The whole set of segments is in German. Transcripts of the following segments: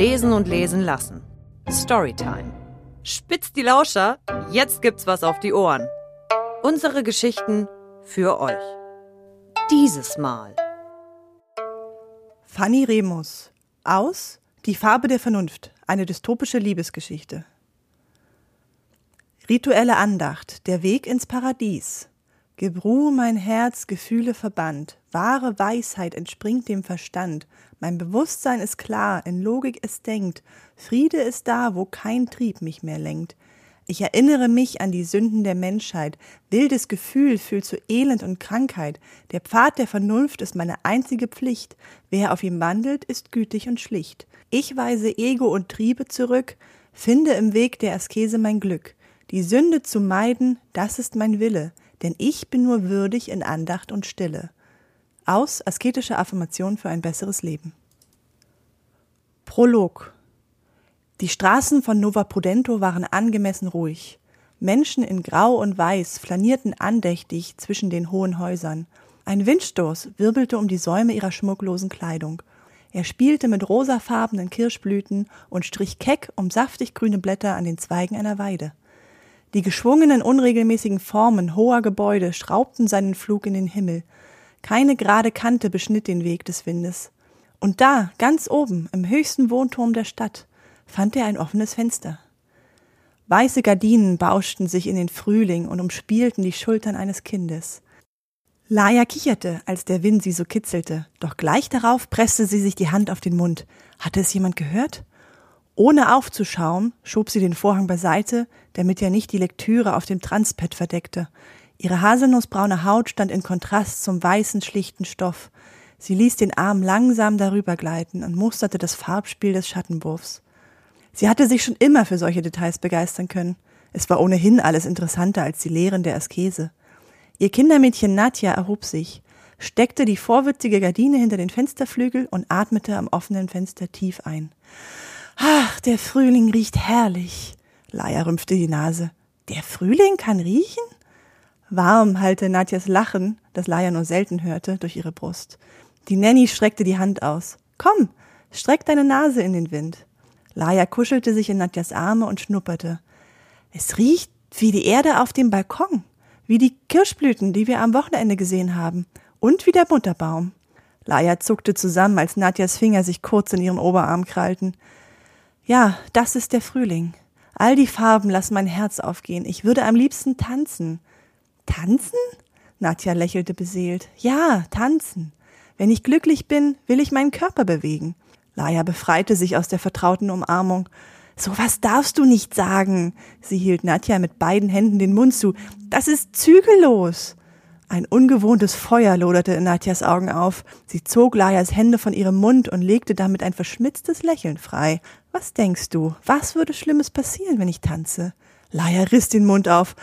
Lesen und lesen lassen. Storytime. Spitzt die Lauscher, jetzt gibt's was auf die Ohren. Unsere Geschichten für euch. Dieses Mal. Fanny Remus. Aus Die Farbe der Vernunft. Eine dystopische Liebesgeschichte. Rituelle Andacht. Der Weg ins Paradies. Gebruh mein Herz, Gefühle verbannt. Wahre Weisheit entspringt dem Verstand. Mein Bewusstsein ist klar, in Logik es denkt. Friede ist da, wo kein Trieb mich mehr lenkt. Ich erinnere mich an die Sünden der Menschheit. Wildes Gefühl fühlt zu Elend und Krankheit. Der Pfad der Vernunft ist meine einzige Pflicht. Wer auf ihm wandelt, ist gütig und schlicht. Ich weise Ego und Triebe zurück, finde im Weg der Askese mein Glück. Die Sünde zu meiden, das ist mein Wille denn ich bin nur würdig in Andacht und Stille. Aus asketische Affirmation für ein besseres Leben. Prolog Die Straßen von Nova Prudento waren angemessen ruhig. Menschen in Grau und Weiß flanierten andächtig zwischen den hohen Häusern. Ein Windstoß wirbelte um die Säume ihrer schmucklosen Kleidung. Er spielte mit rosafarbenen Kirschblüten und strich keck um saftig grüne Blätter an den Zweigen einer Weide. Die geschwungenen, unregelmäßigen Formen hoher Gebäude schraubten seinen Flug in den Himmel. Keine gerade Kante beschnitt den Weg des Windes. Und da, ganz oben, im höchsten Wohnturm der Stadt, fand er ein offenes Fenster. Weiße Gardinen bauschten sich in den Frühling und umspielten die Schultern eines Kindes. Laia kicherte, als der Wind sie so kitzelte, doch gleich darauf presste sie sich die Hand auf den Mund. Hatte es jemand gehört? Ohne aufzuschauen, schob sie den Vorhang beiseite, damit er nicht die Lektüre auf dem Transpad verdeckte. Ihre haselnussbraune Haut stand in Kontrast zum weißen, schlichten Stoff. Sie ließ den Arm langsam darüber gleiten und musterte das Farbspiel des Schattenwurfs. Sie hatte sich schon immer für solche Details begeistern können. Es war ohnehin alles interessanter als die Lehren der Askese. Ihr Kindermädchen Nadja erhob sich, steckte die vorwitzige Gardine hinter den Fensterflügel und atmete am offenen Fenster tief ein. Ach, der Frühling riecht herrlich. Laia rümpfte die Nase. Der Frühling kann riechen? Warm hallte Nadjas Lachen, das Laia nur selten hörte, durch ihre Brust. Die Nanny streckte die Hand aus. Komm, streck deine Nase in den Wind. Laia kuschelte sich in Nadjas Arme und schnupperte. Es riecht wie die Erde auf dem Balkon, wie die Kirschblüten, die wir am Wochenende gesehen haben, und wie der Mutterbaum. Laia zuckte zusammen, als Nadjas Finger sich kurz in ihren Oberarm krallten. Ja, das ist der Frühling. All die Farben lassen mein Herz aufgehen. Ich würde am liebsten tanzen. Tanzen? Nadja lächelte beseelt. Ja, tanzen. Wenn ich glücklich bin, will ich meinen Körper bewegen. Laia befreite sich aus der vertrauten Umarmung. So was darfst du nicht sagen. Sie hielt Nadja mit beiden Händen den Mund zu. Das ist zügellos. Ein ungewohntes Feuer loderte in Nadjas Augen auf. Sie zog Lajas Hände von ihrem Mund und legte damit ein verschmitztes Lächeln frei. Was denkst du? Was würde Schlimmes passieren, wenn ich tanze? Laia riss den Mund auf.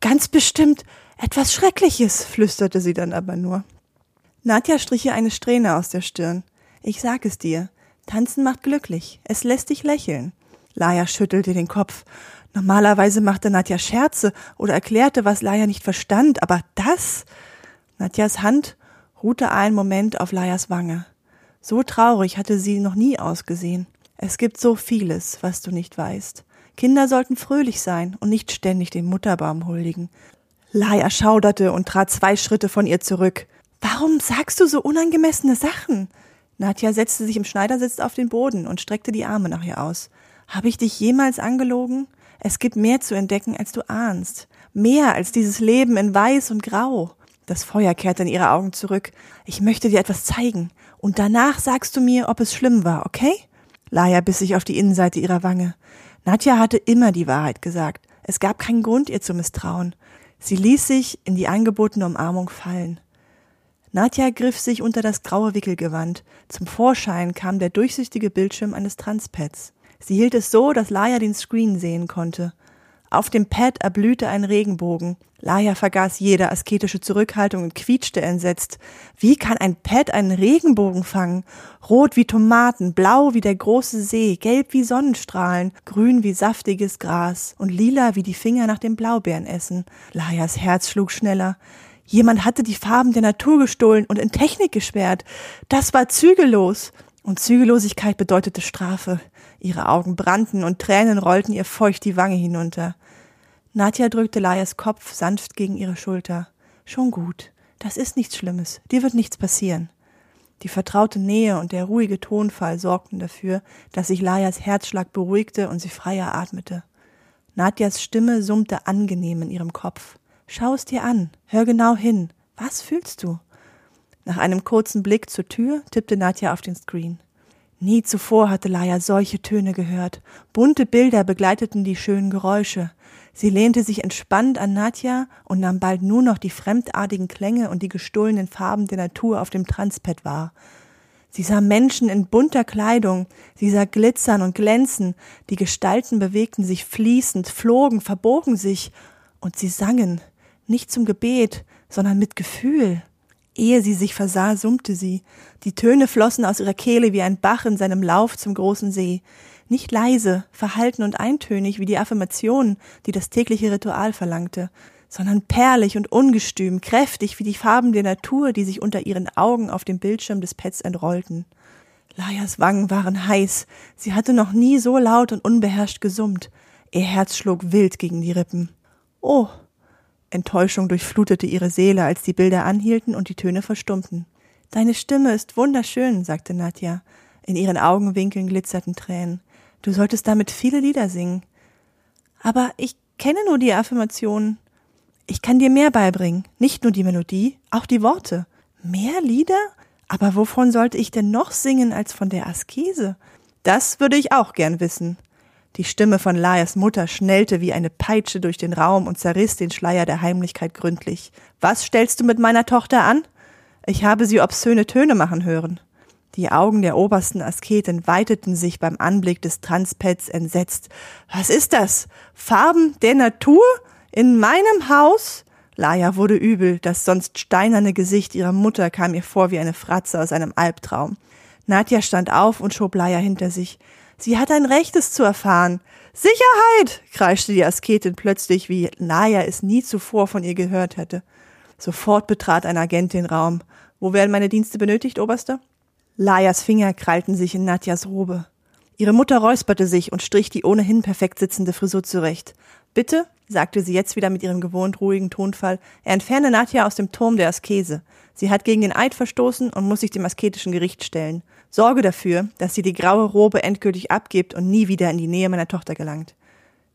Ganz bestimmt etwas Schreckliches, flüsterte sie dann aber nur. Nadja strich ihr eine Strähne aus der Stirn. Ich sag es dir. Tanzen macht glücklich. Es lässt dich lächeln. Laia schüttelte den Kopf. Normalerweise machte Nadja Scherze oder erklärte, was Laia nicht verstand, aber das? Nadjas Hand ruhte einen Moment auf Laias Wange. So traurig hatte sie noch nie ausgesehen. Es gibt so vieles, was du nicht weißt. Kinder sollten fröhlich sein und nicht ständig den Mutterbaum huldigen. Laia schauderte und trat zwei Schritte von ihr zurück. Warum sagst du so unangemessene Sachen? Nadja setzte sich im Schneidersitz auf den Boden und streckte die Arme nach ihr aus. Habe ich dich jemals angelogen? Es gibt mehr zu entdecken, als du ahnst. Mehr als dieses Leben in Weiß und Grau. Das Feuer kehrte in ihre Augen zurück. Ich möchte dir etwas zeigen. Und danach sagst du mir, ob es schlimm war, okay? Laia biss sich auf die Innenseite ihrer Wange. Nadja hatte immer die Wahrheit gesagt. Es gab keinen Grund, ihr zu misstrauen. Sie ließ sich in die angebotene Umarmung fallen. Nadja griff sich unter das graue Wickelgewand. Zum Vorschein kam der durchsichtige Bildschirm eines Transpads. Sie hielt es so, dass Laia den Screen sehen konnte. Auf dem Pad erblühte ein Regenbogen. Laia vergaß jede asketische Zurückhaltung und quietschte entsetzt. Wie kann ein Pad einen Regenbogen fangen? Rot wie Tomaten, blau wie der große See, gelb wie Sonnenstrahlen, grün wie saftiges Gras und lila wie die Finger nach dem Blaubeerenessen. Laias Herz schlug schneller. Jemand hatte die Farben der Natur gestohlen und in Technik gesperrt. Das war zügellos. Und Zügellosigkeit bedeutete Strafe. Ihre Augen brannten und Tränen rollten ihr feucht die Wange hinunter. Nadja drückte Layas Kopf sanft gegen ihre Schulter. Schon gut. Das ist nichts Schlimmes. Dir wird nichts passieren. Die vertraute Nähe und der ruhige Tonfall sorgten dafür, dass sich Layas Herzschlag beruhigte und sie freier atmete. Nadjas Stimme summte angenehm in ihrem Kopf. Schau es dir an. Hör genau hin. Was fühlst du? Nach einem kurzen Blick zur Tür tippte Nadja auf den Screen. Nie zuvor hatte Laia solche Töne gehört. Bunte Bilder begleiteten die schönen Geräusche. Sie lehnte sich entspannt an Nadja und nahm bald nur noch die fremdartigen Klänge und die gestohlenen Farben der Natur auf dem Transpad wahr. Sie sah Menschen in bunter Kleidung, sie sah glitzern und glänzen, die Gestalten bewegten sich fließend, flogen, verbogen sich, und sie sangen, nicht zum Gebet, sondern mit Gefühl. Ehe sie sich versah, summte sie. Die Töne flossen aus ihrer Kehle wie ein Bach in seinem Lauf zum großen See. Nicht leise, verhalten und eintönig wie die Affirmationen, die das tägliche Ritual verlangte, sondern perlig und ungestüm, kräftig wie die Farben der Natur, die sich unter ihren Augen auf dem Bildschirm des Pets entrollten. Laias Wangen waren heiß. Sie hatte noch nie so laut und unbeherrscht gesummt. Ihr Herz schlug wild gegen die Rippen. Oh, Enttäuschung durchflutete ihre Seele, als die Bilder anhielten und die Töne verstummten. Deine Stimme ist wunderschön, sagte Nadja. In ihren Augenwinkeln glitzerten Tränen. Du solltest damit viele Lieder singen. Aber ich kenne nur die Affirmationen. Ich kann dir mehr beibringen, nicht nur die Melodie, auch die Worte. Mehr Lieder? Aber wovon sollte ich denn noch singen als von der Askese? Das würde ich auch gern wissen. Die Stimme von Laias Mutter schnellte wie eine Peitsche durch den Raum und zerriss den Schleier der Heimlichkeit gründlich. Was stellst du mit meiner Tochter an? Ich habe sie obszöne Töne machen hören. Die Augen der obersten Asketin weiteten sich beim Anblick des Transpads entsetzt. Was ist das? Farben der Natur? In meinem Haus? Laia wurde übel, das sonst steinerne Gesicht ihrer Mutter kam ihr vor wie eine Fratze aus einem Albtraum. Nadja stand auf und schob Laia hinter sich. Sie hat ein Rechtes zu erfahren. Sicherheit! kreischte die Asketin plötzlich, wie Naya es nie zuvor von ihr gehört hätte. Sofort betrat ein Agent den Raum. Wo werden meine Dienste benötigt, Oberster? Layas Finger krallten sich in Nadjas Robe. Ihre Mutter räusperte sich und strich die ohnehin perfekt sitzende Frisur zurecht. Bitte, sagte sie jetzt wieder mit ihrem gewohnt ruhigen Tonfall, er entferne Nadja aus dem Turm der Askese. Sie hat gegen den Eid verstoßen und muss sich dem asketischen Gericht stellen. Sorge dafür, dass sie die graue Robe endgültig abgibt und nie wieder in die Nähe meiner Tochter gelangt.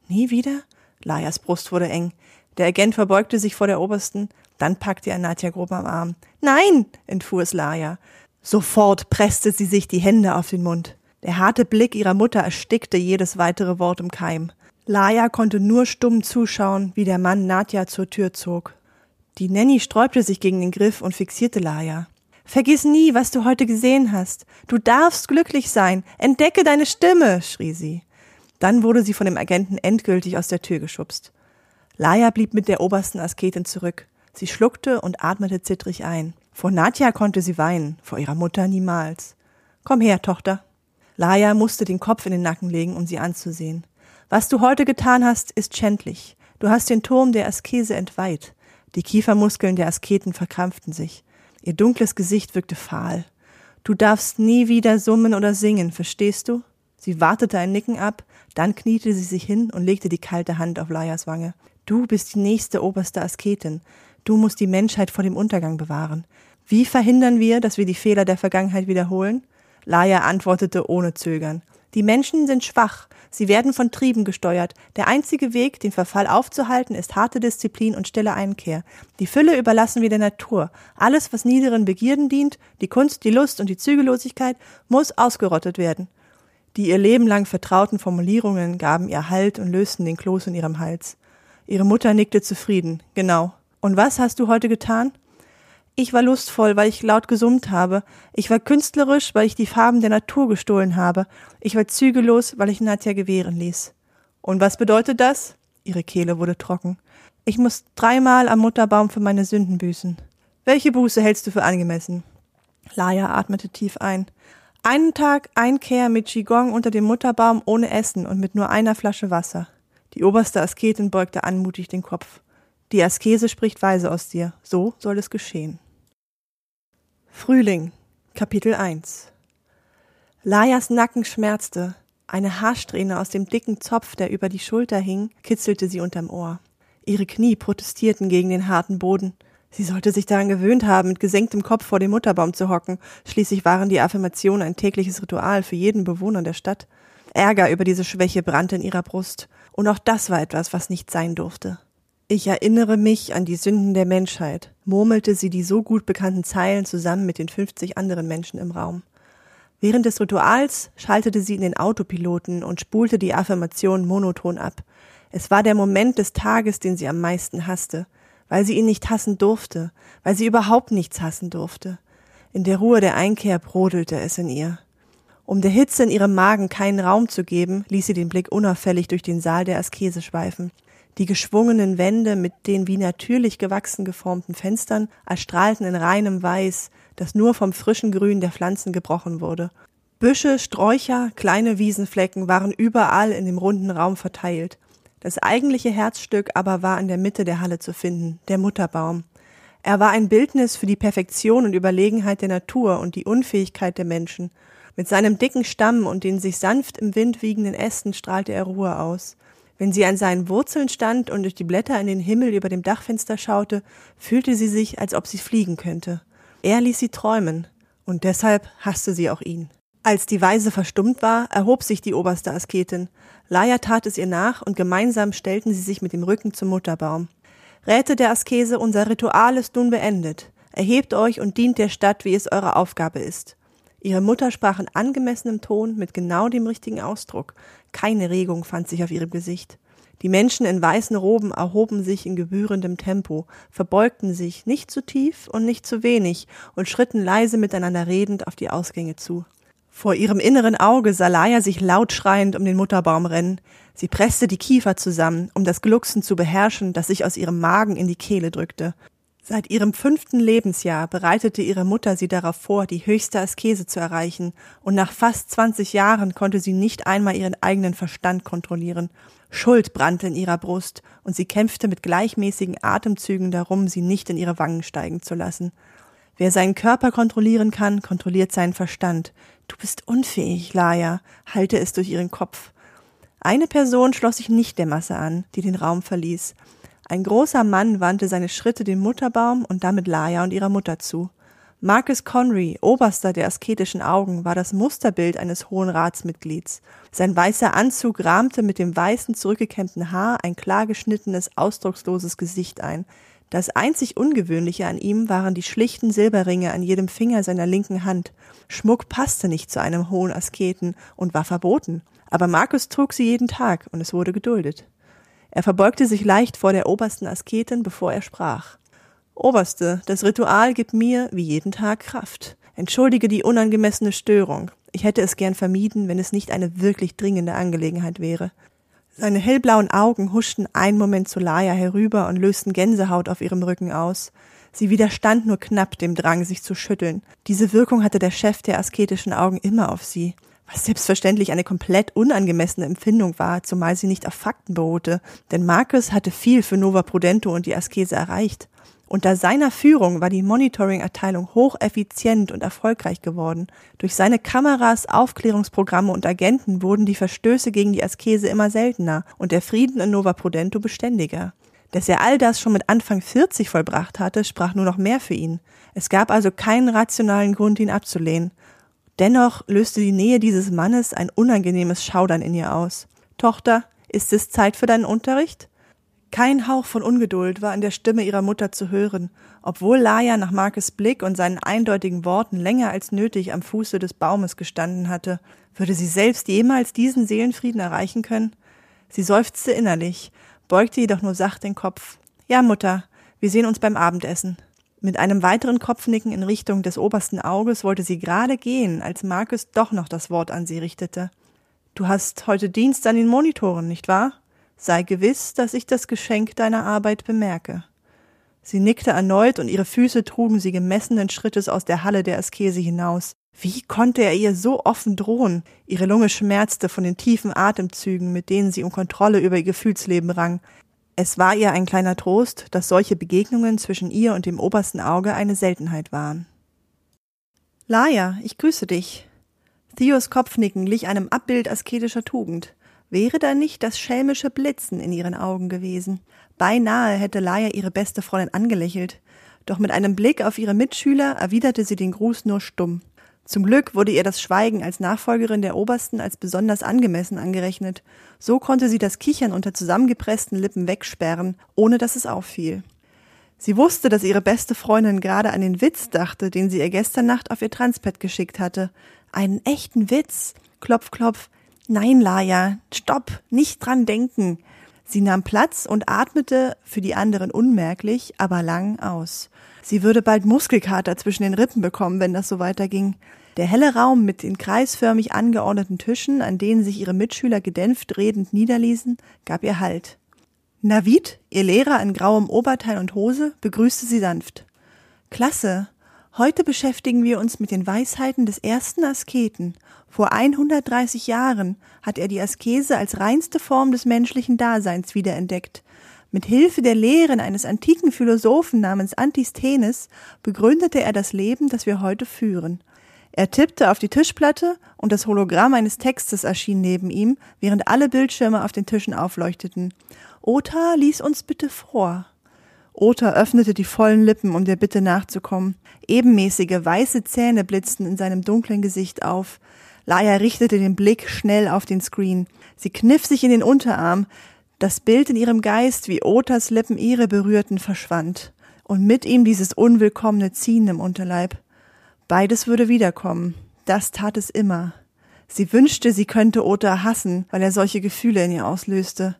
Nie wieder? Layas Brust wurde eng. Der Agent verbeugte sich vor der Obersten, dann packte er Nadja grob am Arm. Nein, entfuhr es Laia. Sofort presste sie sich die Hände auf den Mund. Der harte Blick ihrer Mutter erstickte jedes weitere Wort im Keim. Laia konnte nur stumm zuschauen, wie der Mann Nadja zur Tür zog. Die Nanny sträubte sich gegen den Griff und fixierte Laia. Vergiss nie, was du heute gesehen hast. Du darfst glücklich sein. Entdecke deine Stimme, schrie sie. Dann wurde sie von dem Agenten endgültig aus der Tür geschubst. Laia blieb mit der obersten Asketin zurück. Sie schluckte und atmete zittrig ein. Vor Nadja konnte sie weinen, vor ihrer Mutter niemals. Komm her, Tochter. Laia musste den Kopf in den Nacken legen, um sie anzusehen. Was du heute getan hast, ist schändlich. Du hast den Turm der Askese entweiht. Die Kiefermuskeln der Asketen verkrampften sich. Ihr dunkles Gesicht wirkte fahl. Du darfst nie wieder summen oder singen, verstehst du? Sie wartete ein Nicken ab, dann kniete sie sich hin und legte die kalte Hand auf Laias Wange. Du bist die nächste oberste Asketin. Du musst die Menschheit vor dem Untergang bewahren. Wie verhindern wir, dass wir die Fehler der Vergangenheit wiederholen? Laia antwortete ohne Zögern. Die Menschen sind schwach, sie werden von Trieben gesteuert. Der einzige Weg, den Verfall aufzuhalten, ist harte Disziplin und stille Einkehr. Die Fülle überlassen wir der Natur. Alles, was niederen Begierden dient, die Kunst, die Lust und die Zügellosigkeit, muss ausgerottet werden. Die ihr Leben lang vertrauten Formulierungen gaben ihr Halt und lösten den Kloß in ihrem Hals. Ihre Mutter nickte zufrieden. Genau. Und was hast du heute getan? Ich war lustvoll, weil ich laut gesummt habe. Ich war künstlerisch, weil ich die Farben der Natur gestohlen habe. Ich war zügellos, weil ich Nadja gewähren ließ. Und was bedeutet das? Ihre Kehle wurde trocken. Ich muss dreimal am Mutterbaum für meine Sünden büßen. Welche Buße hältst du für angemessen? Laia atmete tief ein. Einen Tag Einkehr mit Qigong unter dem Mutterbaum ohne Essen und mit nur einer Flasche Wasser. Die oberste Asketin beugte anmutig den Kopf. Die Askese spricht weise aus dir. So soll es geschehen. Frühling, Kapitel 1 Lajas Nacken schmerzte. Eine Haarsträhne aus dem dicken Zopf, der über die Schulter hing, kitzelte sie unterm Ohr. Ihre Knie protestierten gegen den harten Boden. Sie sollte sich daran gewöhnt haben, mit gesenktem Kopf vor dem Mutterbaum zu hocken. Schließlich waren die Affirmationen ein tägliches Ritual für jeden Bewohner der Stadt. Ärger über diese Schwäche brannte in ihrer Brust. Und auch das war etwas, was nicht sein durfte. Ich erinnere mich an die Sünden der Menschheit, murmelte sie die so gut bekannten Zeilen zusammen mit den 50 anderen Menschen im Raum. Während des Rituals schaltete sie in den Autopiloten und spulte die Affirmation monoton ab. Es war der Moment des Tages, den sie am meisten hasste weil sie ihn nicht hassen durfte, weil sie überhaupt nichts hassen durfte. In der Ruhe der Einkehr brodelte es in ihr. Um der Hitze in ihrem Magen keinen Raum zu geben, ließ sie den Blick unauffällig durch den Saal der Askese schweifen. Die geschwungenen Wände mit den wie natürlich gewachsen geformten Fenstern erstrahlten in reinem Weiß, das nur vom frischen Grün der Pflanzen gebrochen wurde. Büsche, Sträucher, kleine Wiesenflecken waren überall in dem runden Raum verteilt. Das eigentliche Herzstück aber war in der Mitte der Halle zu finden, der Mutterbaum. Er war ein Bildnis für die Perfektion und Überlegenheit der Natur und die Unfähigkeit der Menschen. Mit seinem dicken Stamm und den sich sanft im Wind wiegenden Ästen strahlte er Ruhe aus. Wenn sie an seinen Wurzeln stand und durch die Blätter in den Himmel über dem Dachfenster schaute, fühlte sie sich, als ob sie fliegen könnte. Er ließ sie träumen, und deshalb hasste sie auch ihn. Als die Weise verstummt war, erhob sich die oberste Asketin. Laia tat es ihr nach und gemeinsam stellten sie sich mit dem Rücken zum Mutterbaum. Räte der Askese, unser Ritual ist nun beendet. Erhebt euch und dient der Stadt, wie es eure Aufgabe ist. Ihre Mutter sprach in angemessenem Ton mit genau dem richtigen Ausdruck. Keine Regung fand sich auf ihrem Gesicht. Die Menschen in weißen Roben erhoben sich in gebührendem Tempo, verbeugten sich nicht zu tief und nicht zu wenig und schritten leise miteinander redend auf die Ausgänge zu. Vor ihrem inneren Auge sah Laia sich laut schreiend um den Mutterbaum rennen. Sie presste die Kiefer zusammen, um das Glucksen zu beherrschen, das sich aus ihrem Magen in die Kehle drückte. Seit ihrem fünften Lebensjahr bereitete ihre Mutter sie darauf vor, die höchste Askese zu erreichen, und nach fast zwanzig Jahren konnte sie nicht einmal ihren eigenen Verstand kontrollieren. Schuld brannte in ihrer Brust, und sie kämpfte mit gleichmäßigen Atemzügen darum, sie nicht in ihre Wangen steigen zu lassen. Wer seinen Körper kontrollieren kann, kontrolliert seinen Verstand. Du bist unfähig, Laia, halte es durch ihren Kopf. Eine Person schloss sich nicht der Masse an, die den Raum verließ. Ein großer Mann wandte seine Schritte dem Mutterbaum und damit Laia und ihrer Mutter zu. Marcus Conry, Oberster der asketischen Augen, war das Musterbild eines Hohen Ratsmitglieds. Sein weißer Anzug rahmte mit dem weißen, zurückgekämmten Haar ein klar geschnittenes, ausdrucksloses Gesicht ein. Das einzig Ungewöhnliche an ihm waren die schlichten Silberringe an jedem Finger seiner linken Hand. Schmuck passte nicht zu einem hohen Asketen und war verboten, aber Markus trug sie jeden Tag und es wurde geduldet. Er verbeugte sich leicht vor der obersten Asketin, bevor er sprach. Oberste, das Ritual gibt mir, wie jeden Tag, Kraft. Entschuldige die unangemessene Störung. Ich hätte es gern vermieden, wenn es nicht eine wirklich dringende Angelegenheit wäre. Seine hellblauen Augen huschten einen Moment zu Laia herüber und lösten Gänsehaut auf ihrem Rücken aus. Sie widerstand nur knapp dem Drang, sich zu schütteln. Diese Wirkung hatte der Chef der asketischen Augen immer auf sie, was selbstverständlich eine komplett unangemessene Empfindung war, zumal sie nicht auf Fakten beruhte, denn Marcus hatte viel für Nova Prudento und die Askese erreicht. Unter seiner Führung war die Monitoring-Abteilung hocheffizient und erfolgreich geworden. Durch seine Kameras, Aufklärungsprogramme und Agenten wurden die Verstöße gegen die Askese immer seltener und der Frieden in Nova Prudento beständiger. Dass er all das schon mit Anfang 40 vollbracht hatte, sprach nur noch mehr für ihn. Es gab also keinen rationalen Grund, ihn abzulehnen. Dennoch löste die Nähe dieses Mannes ein unangenehmes Schaudern in ihr aus. Tochter, ist es Zeit für deinen Unterricht? Kein Hauch von Ungeduld war in der Stimme ihrer Mutter zu hören, obwohl Laia nach Markes Blick und seinen eindeutigen Worten länger als nötig am Fuße des Baumes gestanden hatte. Würde sie selbst jemals diesen Seelenfrieden erreichen können? Sie seufzte innerlich, beugte jedoch nur sacht den Kopf. Ja, Mutter, wir sehen uns beim Abendessen. Mit einem weiteren Kopfnicken in Richtung des obersten Auges wollte sie gerade gehen, als Markus doch noch das Wort an sie richtete. Du hast heute Dienst an den Monitoren, nicht wahr? Sei gewiss, dass ich das Geschenk deiner Arbeit bemerke. Sie nickte erneut und ihre Füße trugen sie gemessenen Schrittes aus der Halle der Askese hinaus. Wie konnte er ihr so offen drohen? Ihre Lunge schmerzte von den tiefen Atemzügen, mit denen sie um Kontrolle über ihr Gefühlsleben rang. Es war ihr ein kleiner Trost, dass solche Begegnungen zwischen ihr und dem obersten Auge eine Seltenheit waren. Laia, ich grüße dich. Theos Kopfnicken glich einem Abbild asketischer Tugend. Wäre da nicht das schelmische Blitzen in ihren Augen gewesen? Beinahe hätte Laia ihre beste Freundin angelächelt, doch mit einem Blick auf ihre Mitschüler erwiderte sie den Gruß nur stumm. Zum Glück wurde ihr das Schweigen als Nachfolgerin der Obersten als besonders angemessen angerechnet. So konnte sie das Kichern unter zusammengepressten Lippen wegsperren, ohne dass es auffiel. Sie wusste, dass ihre beste Freundin gerade an den Witz dachte, den sie ihr gestern Nacht auf ihr Transpad geschickt hatte. Einen echten Witz. Klopf, klopf. Nein, Laia, stopp, nicht dran denken. Sie nahm Platz und atmete für die anderen unmerklich, aber lang aus. Sie würde bald Muskelkater zwischen den Rippen bekommen, wenn das so weiterging. Der helle Raum mit den kreisförmig angeordneten Tischen, an denen sich ihre Mitschüler gedämpft redend niederließen, gab ihr Halt. Navid, ihr Lehrer in grauem Oberteil und Hose, begrüßte sie sanft. Klasse. Heute beschäftigen wir uns mit den Weisheiten des ersten Asketen. Vor 130 Jahren hat er die Askese als reinste Form des menschlichen Daseins wiederentdeckt. Mit Hilfe der Lehren eines antiken Philosophen namens Antisthenes begründete er das Leben, das wir heute führen. Er tippte auf die Tischplatte und das Hologramm eines Textes erschien neben ihm, während alle Bildschirme auf den Tischen aufleuchteten. Ota lies uns bitte vor. Ota öffnete die vollen Lippen, um der Bitte nachzukommen. Ebenmäßige weiße Zähne blitzten in seinem dunklen Gesicht auf. Laia richtete den Blick schnell auf den Screen. Sie kniff sich in den Unterarm, das Bild in ihrem Geist, wie Otas Lippen ihre berührten, verschwand. Und mit ihm dieses unwillkommene Ziehen im Unterleib. Beides würde wiederkommen. Das tat es immer. Sie wünschte, sie könnte Ota hassen, weil er solche Gefühle in ihr auslöste.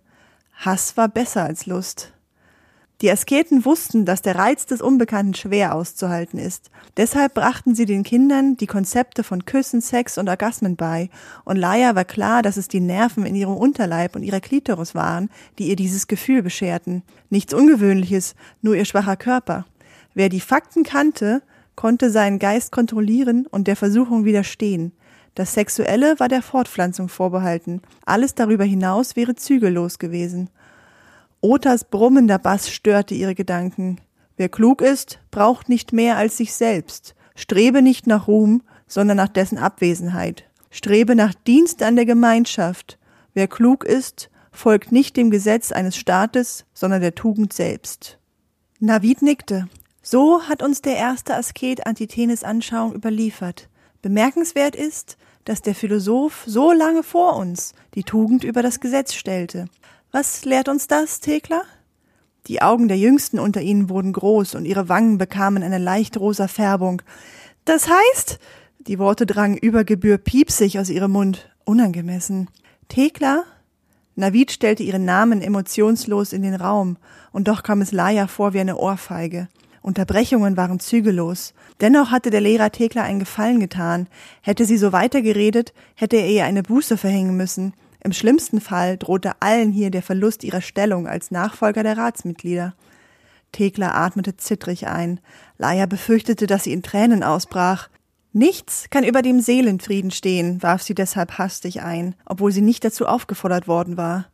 Hass war besser als Lust. Die Asketen wussten, dass der Reiz des Unbekannten schwer auszuhalten ist. Deshalb brachten sie den Kindern die Konzepte von Küssen, Sex und Orgasmen bei, und Laia war klar, dass es die Nerven in ihrem Unterleib und ihrer Klitoris waren, die ihr dieses Gefühl bescherten. Nichts Ungewöhnliches, nur ihr schwacher Körper. Wer die Fakten kannte, konnte seinen Geist kontrollieren und der Versuchung widerstehen. Das Sexuelle war der Fortpflanzung vorbehalten, alles darüber hinaus wäre zügellos gewesen. Otas brummender Bass störte ihre Gedanken. Wer klug ist, braucht nicht mehr als sich selbst. Strebe nicht nach Ruhm, sondern nach dessen Abwesenheit. Strebe nach Dienst an der Gemeinschaft. Wer klug ist, folgt nicht dem Gesetz eines Staates, sondern der Tugend selbst. Navid nickte. So hat uns der erste Asket Antithenes Anschauung überliefert. Bemerkenswert ist, dass der Philosoph so lange vor uns die Tugend über das Gesetz stellte. Was lehrt uns das, Thekla? Die Augen der Jüngsten unter ihnen wurden groß und ihre Wangen bekamen eine leicht rosa Färbung. Das heißt, die Worte drangen über Gebühr piepsig aus ihrem Mund, unangemessen. Thekla? Navid stellte ihren Namen emotionslos in den Raum, und doch kam es Laia vor wie eine Ohrfeige. Unterbrechungen waren zügellos. Dennoch hatte der Lehrer Thekla einen Gefallen getan. Hätte sie so weitergeredet, hätte er ihr eine Buße verhängen müssen. Im schlimmsten Fall drohte allen hier der Verlust ihrer Stellung als Nachfolger der Ratsmitglieder. Thekla atmete zittrig ein. Laia befürchtete, dass sie in Tränen ausbrach. Nichts kann über dem Seelenfrieden stehen, warf sie deshalb hastig ein, obwohl sie nicht dazu aufgefordert worden war.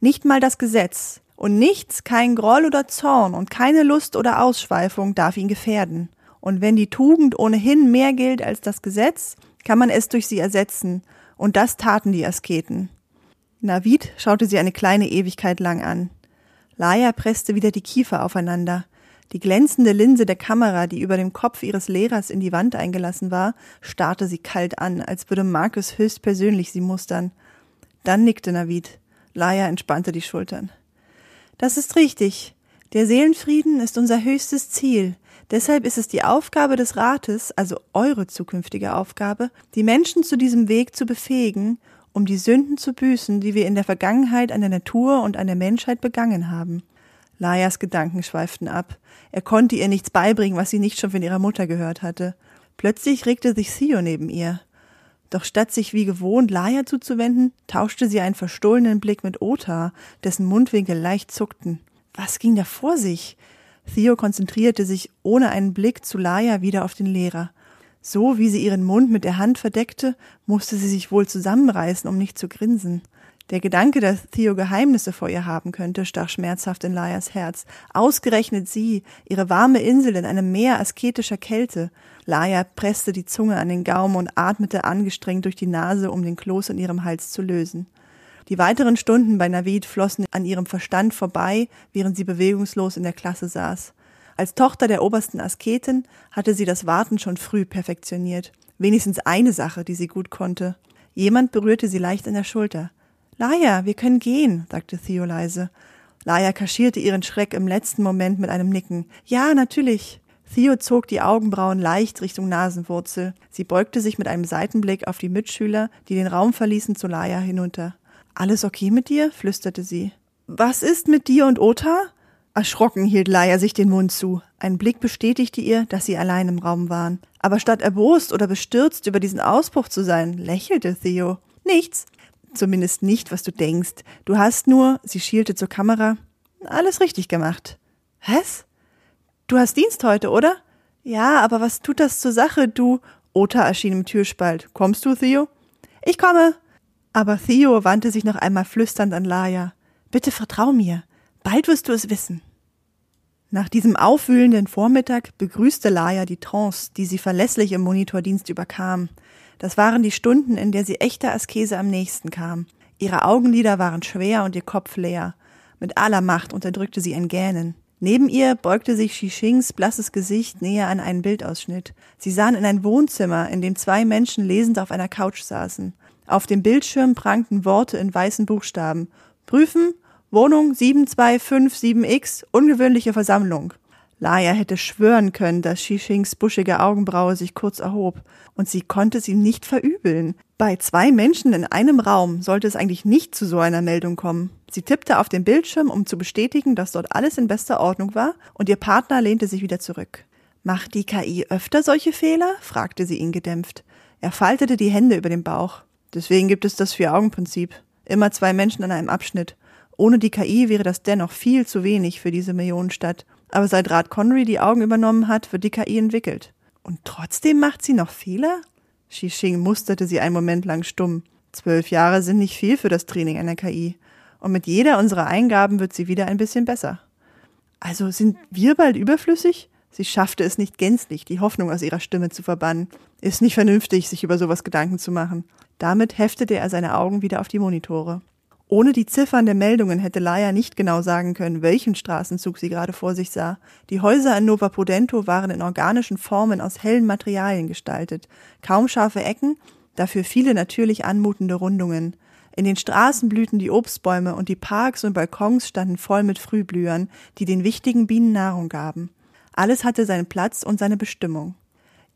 Nicht mal das Gesetz, und nichts, kein Groll oder Zorn und keine Lust oder Ausschweifung darf ihn gefährden. Und wenn die Tugend ohnehin mehr gilt als das Gesetz, kann man es durch sie ersetzen, und das taten die Asketen. Navid schaute sie eine kleine Ewigkeit lang an. Laia presste wieder die Kiefer aufeinander. Die glänzende Linse der Kamera, die über dem Kopf ihres Lehrers in die Wand eingelassen war, starrte sie kalt an, als würde Markus höchstpersönlich sie mustern. Dann nickte Navid. Laia entspannte die Schultern. Das ist richtig. Der Seelenfrieden ist unser höchstes Ziel. Deshalb ist es die Aufgabe des Rates, also eure zukünftige Aufgabe, die Menschen zu diesem Weg zu befähigen um die Sünden zu büßen, die wir in der Vergangenheit an der Natur und an der Menschheit begangen haben. Laias Gedanken schweiften ab. Er konnte ihr nichts beibringen, was sie nicht schon von ihrer Mutter gehört hatte. Plötzlich regte sich Sio neben ihr. Doch statt sich wie gewohnt Laia zuzuwenden, tauschte sie einen verstohlenen Blick mit Ota, dessen Mundwinkel leicht zuckten. Was ging da vor sich? Theo konzentrierte sich ohne einen Blick zu Laia wieder auf den Lehrer. So wie sie ihren Mund mit der Hand verdeckte, musste sie sich wohl zusammenreißen, um nicht zu grinsen. Der Gedanke, dass Theo Geheimnisse vor ihr haben könnte, stach schmerzhaft in Laias Herz. Ausgerechnet sie, ihre warme Insel in einem Meer asketischer Kälte. Laia presste die Zunge an den Gaumen und atmete angestrengt durch die Nase, um den Kloß in ihrem Hals zu lösen. Die weiteren Stunden bei Navid flossen an ihrem Verstand vorbei, während sie bewegungslos in der Klasse saß. Als Tochter der obersten Asketin hatte sie das Warten schon früh perfektioniert. Wenigstens eine Sache, die sie gut konnte. Jemand berührte sie leicht in der Schulter. Laia, wir können gehen, sagte Theo leise. Laia kaschierte ihren Schreck im letzten Moment mit einem Nicken. Ja, natürlich. Theo zog die Augenbrauen leicht Richtung Nasenwurzel. Sie beugte sich mit einem Seitenblick auf die Mitschüler, die den Raum verließen, zu Laia hinunter. Alles okay mit dir? flüsterte sie. Was ist mit dir und Ota? Erschrocken hielt Laia sich den Mund zu. Ein Blick bestätigte ihr, dass sie allein im Raum waren. Aber statt erbost oder bestürzt über diesen Ausbruch zu sein, lächelte Theo. Nichts. Zumindest nicht, was du denkst. Du hast nur, sie schielte zur Kamera, alles richtig gemacht. Was? Du hast Dienst heute, oder? Ja, aber was tut das zur Sache, du? Ota erschien im Türspalt. Kommst du, Theo? Ich komme. Aber Theo wandte sich noch einmal flüsternd an Laia. Bitte vertrau mir. Bald wirst du es wissen. Nach diesem aufwühlenden Vormittag begrüßte Laia die Trance, die sie verlässlich im Monitordienst überkam. Das waren die Stunden, in der sie echter Askese am nächsten kam. Ihre Augenlider waren schwer und ihr Kopf leer. Mit aller Macht unterdrückte sie ein Gähnen. Neben ihr beugte sich Shishings blasses Gesicht näher an einen Bildausschnitt. Sie sahen in ein Wohnzimmer, in dem zwei Menschen lesend auf einer Couch saßen. Auf dem Bildschirm prangten Worte in weißen Buchstaben. Prüfen, Wohnung 7257X, ungewöhnliche Versammlung. Laia hätte schwören können, dass Shishings buschige Augenbraue sich kurz erhob, und sie konnte sie nicht verübeln. Bei zwei Menschen in einem Raum sollte es eigentlich nicht zu so einer Meldung kommen. Sie tippte auf den Bildschirm, um zu bestätigen, dass dort alles in bester Ordnung war, und ihr Partner lehnte sich wieder zurück. Macht die KI öfter solche Fehler? fragte sie ihn gedämpft. Er faltete die Hände über den Bauch. Deswegen gibt es das Vier-Augen-Prinzip. Immer zwei Menschen an einem Abschnitt. Ohne die KI wäre das dennoch viel zu wenig für diese Millionenstadt. Aber seit Rat Connery die Augen übernommen hat, wird die KI entwickelt. Und trotzdem macht sie noch Fehler? Xixing musterte sie einen Moment lang stumm. Zwölf Jahre sind nicht viel für das Training einer KI. Und mit jeder unserer Eingaben wird sie wieder ein bisschen besser. Also sind wir bald überflüssig? Sie schaffte es nicht gänzlich, die Hoffnung aus ihrer Stimme zu verbannen. Ist nicht vernünftig, sich über sowas Gedanken zu machen. Damit heftete er seine Augen wieder auf die Monitore. Ohne die Ziffern der Meldungen hätte Laia nicht genau sagen können, welchen Straßenzug sie gerade vor sich sah. Die Häuser in Nova Podento waren in organischen Formen aus hellen Materialien gestaltet. Kaum scharfe Ecken, dafür viele natürlich anmutende Rundungen. In den Straßen blühten die Obstbäume und die Parks und Balkons standen voll mit Frühblühern, die den wichtigen Bienen Nahrung gaben. Alles hatte seinen Platz und seine Bestimmung.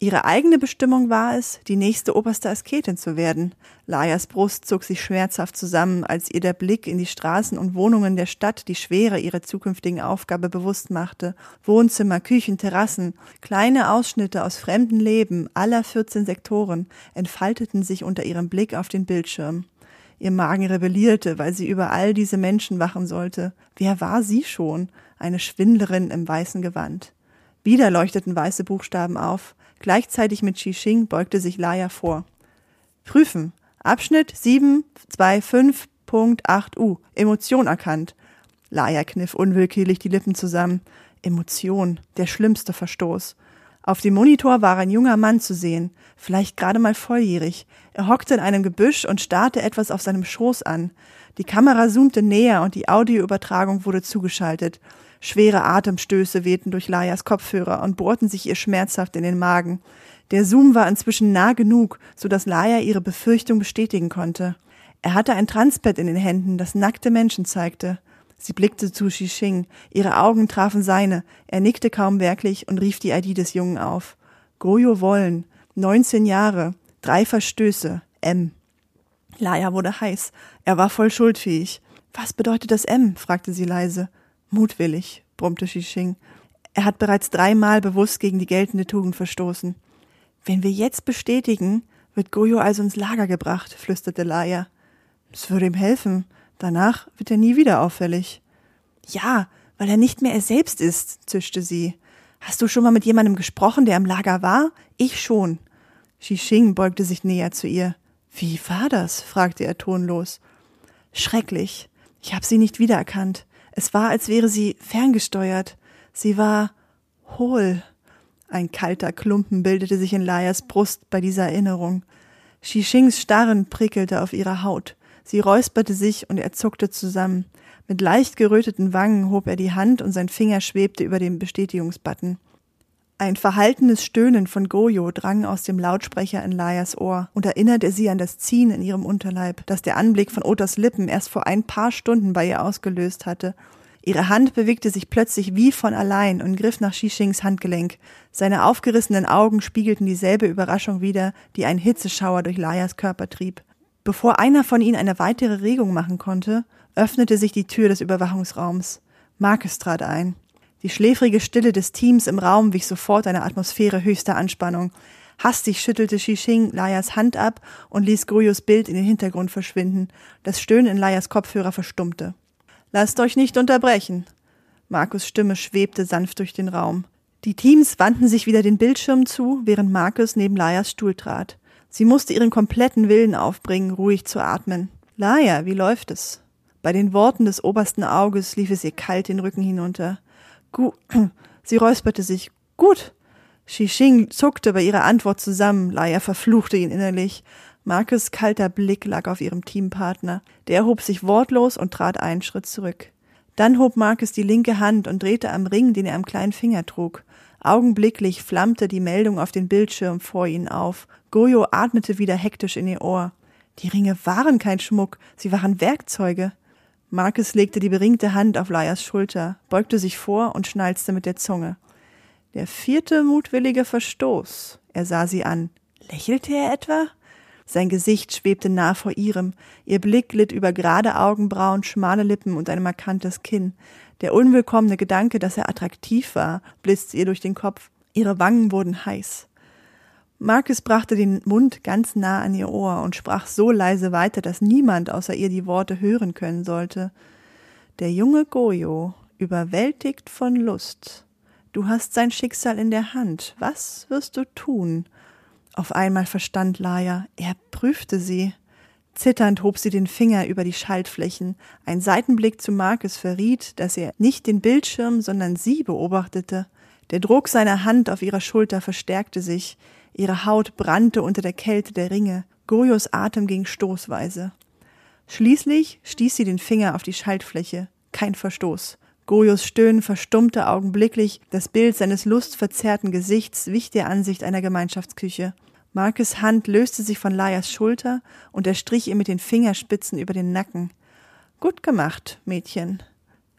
Ihre eigene Bestimmung war es, die nächste oberste Asketin zu werden. Laias Brust zog sich schmerzhaft zusammen, als ihr der Blick in die Straßen und Wohnungen der Stadt die Schwere ihrer zukünftigen Aufgabe bewusst machte. Wohnzimmer, Küchen, Terrassen, kleine Ausschnitte aus fremden Leben aller 14 Sektoren entfalteten sich unter ihrem Blick auf den Bildschirm. Ihr Magen rebellierte, weil sie über all diese Menschen wachen sollte. Wer war sie schon? Eine Schwindlerin im weißen Gewand. Wieder leuchteten weiße Buchstaben auf. Gleichzeitig mit Xixing beugte sich Laia vor. Prüfen. Abschnitt 725.8u. Emotion erkannt. Laia kniff unwillkürlich die Lippen zusammen. Emotion. Der schlimmste Verstoß. Auf dem Monitor war ein junger Mann zu sehen, vielleicht gerade mal volljährig. Er hockte in einem Gebüsch und starrte etwas auf seinem Schoß an. Die Kamera zoomte näher und die Audioübertragung wurde zugeschaltet. Schwere Atemstöße wehten durch Laias Kopfhörer und bohrten sich ihr schmerzhaft in den Magen. Der Zoom war inzwischen nah genug, so dass Laia ihre Befürchtung bestätigen konnte. Er hatte ein Transpad in den Händen, das nackte Menschen zeigte. Sie blickte zu Xixing, ihre Augen trafen seine, er nickte kaum wirklich und rief die ID des Jungen auf. Goyo Wollen, 19 Jahre, drei Verstöße, M. Laia wurde heiß, er war voll schuldfähig. Was bedeutet das M? fragte sie leise. Mutwillig, brummte Xixing. Er hat bereits dreimal bewusst gegen die geltende Tugend verstoßen. Wenn wir jetzt bestätigen, wird Goyo also ins Lager gebracht, flüsterte Laia. Es würde ihm helfen. Danach wird er nie wieder auffällig. Ja, weil er nicht mehr er selbst ist, zischte sie. Hast du schon mal mit jemandem gesprochen, der im Lager war? Ich schon. Xixing beugte sich näher zu ihr. Wie war das? fragte er tonlos. Schrecklich. Ich habe sie nicht wiedererkannt. Es war, als wäre sie ferngesteuert. Sie war hohl. Ein kalter Klumpen bildete sich in Layas Brust bei dieser Erinnerung. Shishings Starren prickelte auf ihrer Haut. Sie räusperte sich und er zuckte zusammen. Mit leicht geröteten Wangen hob er die Hand und sein Finger schwebte über dem Bestätigungsbutton. Ein verhaltenes Stöhnen von Goyo drang aus dem Lautsprecher in Layas Ohr und erinnerte sie an das Ziehen in ihrem Unterleib, das der Anblick von Otas Lippen erst vor ein paar Stunden bei ihr ausgelöst hatte. Ihre Hand bewegte sich plötzlich wie von allein und griff nach Shishings Handgelenk. Seine aufgerissenen Augen spiegelten dieselbe Überraschung wider, die ein Hitzeschauer durch Layas Körper trieb. Bevor einer von ihnen eine weitere Regung machen konnte, öffnete sich die Tür des Überwachungsraums. Marcus trat ein. Die schläfrige Stille des Teams im Raum wich sofort einer Atmosphäre höchster Anspannung. Hastig schüttelte Shishing Layas Hand ab und ließ Goyos Bild in den Hintergrund verschwinden. Das Stöhnen in Layas Kopfhörer verstummte. Lasst euch nicht unterbrechen. Markus Stimme schwebte sanft durch den Raum. Die Teams wandten sich wieder den Bildschirm zu, während Markus neben Layas Stuhl trat. Sie musste ihren kompletten Willen aufbringen, ruhig zu atmen. Laya, wie läuft es? Bei den Worten des obersten Auges lief es ihr kalt den Rücken hinunter. Gu Sie räusperte sich. Gut. Shishing zuckte bei ihrer Antwort zusammen. Laia verfluchte ihn innerlich. Markes kalter Blick lag auf ihrem Teampartner. Der hob sich wortlos und trat einen Schritt zurück. Dann hob Marcus die linke Hand und drehte am Ring, den er am kleinen Finger trug. Augenblicklich flammte die Meldung auf den Bildschirm vor ihnen auf. Goyo atmete wieder hektisch in ihr Ohr. Die Ringe waren kein Schmuck, sie waren Werkzeuge. Marcus legte die beringte Hand auf Laias Schulter, beugte sich vor und schnalzte mit der Zunge. Der vierte mutwillige Verstoß. Er sah sie an. Lächelte er etwa? Sein Gesicht schwebte nah vor ihrem. Ihr Blick glitt über gerade Augenbrauen, schmale Lippen und ein markantes Kinn. Der unwillkommene Gedanke, dass er attraktiv war, blitzte ihr durch den Kopf. Ihre Wangen wurden heiß. Marcus brachte den Mund ganz nah an ihr Ohr und sprach so leise weiter, dass niemand außer ihr die Worte hören können sollte. Der junge Goyo, überwältigt von Lust. Du hast sein Schicksal in der Hand. Was wirst du tun? Auf einmal verstand Laia. Er prüfte sie. Zitternd hob sie den Finger über die Schaltflächen. Ein Seitenblick zu Marcus verriet, dass er nicht den Bildschirm, sondern sie beobachtete. Der Druck seiner Hand auf ihrer Schulter verstärkte sich. Ihre Haut brannte unter der Kälte der Ringe. Goyos Atem ging stoßweise. Schließlich stieß sie den Finger auf die Schaltfläche. Kein Verstoß. Goyos Stöhnen verstummte augenblicklich. Das Bild seines lustverzerrten Gesichts wich der Ansicht einer Gemeinschaftsküche. Markes Hand löste sich von Layas Schulter und er strich ihr mit den Fingerspitzen über den Nacken. Gut gemacht, Mädchen.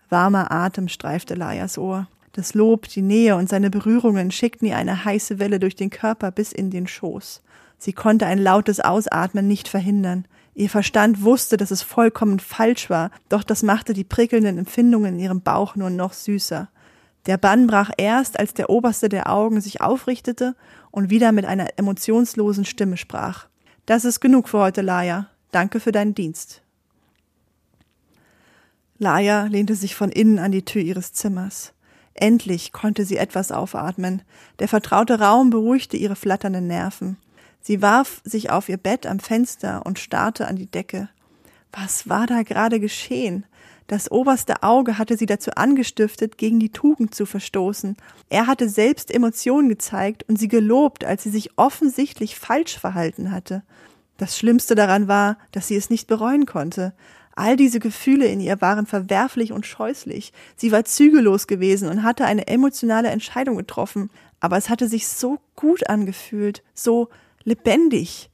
Warmer Atem streifte Layas Ohr. Das Lob, die Nähe und seine Berührungen schickten ihr eine heiße Welle durch den Körper bis in den Schoß. Sie konnte ein lautes Ausatmen nicht verhindern. Ihr Verstand wusste, dass es vollkommen falsch war, doch das machte die prickelnden Empfindungen in ihrem Bauch nur noch süßer. Der Bann brach erst, als der oberste der Augen sich aufrichtete und wieder mit einer emotionslosen Stimme sprach. Das ist genug für heute, Laia. Danke für deinen Dienst. Laia lehnte sich von innen an die Tür ihres Zimmers. Endlich konnte sie etwas aufatmen. Der vertraute Raum beruhigte ihre flatternden Nerven. Sie warf sich auf ihr Bett am Fenster und starrte an die Decke. Was war da gerade geschehen? Das oberste Auge hatte sie dazu angestiftet, gegen die Tugend zu verstoßen. Er hatte selbst Emotionen gezeigt und sie gelobt, als sie sich offensichtlich falsch verhalten hatte. Das Schlimmste daran war, dass sie es nicht bereuen konnte. All diese Gefühle in ihr waren verwerflich und scheußlich. Sie war zügellos gewesen und hatte eine emotionale Entscheidung getroffen, aber es hatte sich so gut angefühlt, so lebendig.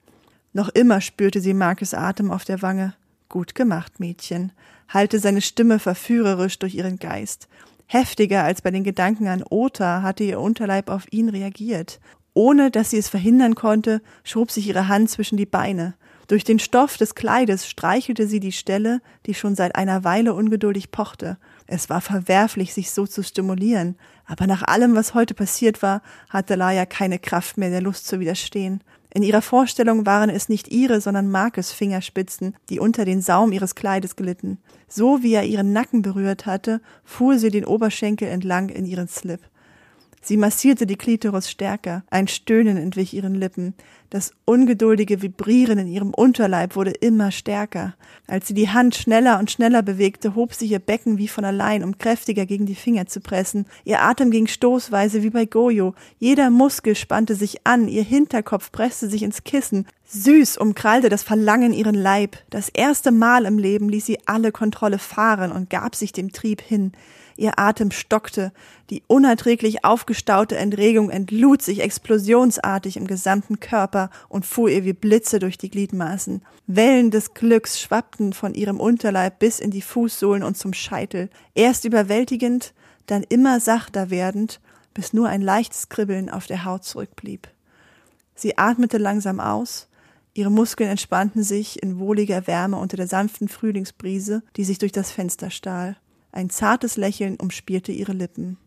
Noch immer spürte sie Markes Atem auf der Wange. Gut gemacht, Mädchen, halte seine Stimme verführerisch durch ihren Geist. Heftiger als bei den Gedanken an Ota hatte ihr Unterleib auf ihn reagiert. Ohne dass sie es verhindern konnte, schob sich ihre Hand zwischen die Beine. Durch den Stoff des Kleides streichelte sie die Stelle, die schon seit einer Weile ungeduldig pochte. Es war verwerflich, sich so zu stimulieren, aber nach allem, was heute passiert war, hatte Laia keine Kraft mehr, der Lust zu widerstehen. In ihrer Vorstellung waren es nicht ihre, sondern Markes Fingerspitzen, die unter den Saum ihres Kleides glitten. So wie er ihren Nacken berührt hatte, fuhr sie den Oberschenkel entlang in ihren Slip. Sie massierte die Klitoris stärker. Ein Stöhnen entwich ihren Lippen. Das ungeduldige Vibrieren in ihrem Unterleib wurde immer stärker. Als sie die Hand schneller und schneller bewegte, hob sich ihr Becken wie von allein, um kräftiger gegen die Finger zu pressen. Ihr Atem ging stoßweise wie bei Goyo. Jeder Muskel spannte sich an, ihr Hinterkopf presste sich ins Kissen. Süß umkrallte das Verlangen ihren Leib. Das erste Mal im Leben ließ sie alle Kontrolle fahren und gab sich dem Trieb hin. Ihr Atem stockte, die unerträglich aufgestaute Entregung entlud sich explosionsartig im gesamten Körper und fuhr ihr wie Blitze durch die Gliedmaßen. Wellen des Glücks schwappten von ihrem Unterleib bis in die Fußsohlen und zum Scheitel, erst überwältigend, dann immer sachter werdend, bis nur ein leichtes Kribbeln auf der Haut zurückblieb. Sie atmete langsam aus, ihre Muskeln entspannten sich in wohliger Wärme unter der sanften Frühlingsbrise, die sich durch das Fenster stahl. Ein zartes Lächeln umspielte ihre Lippen.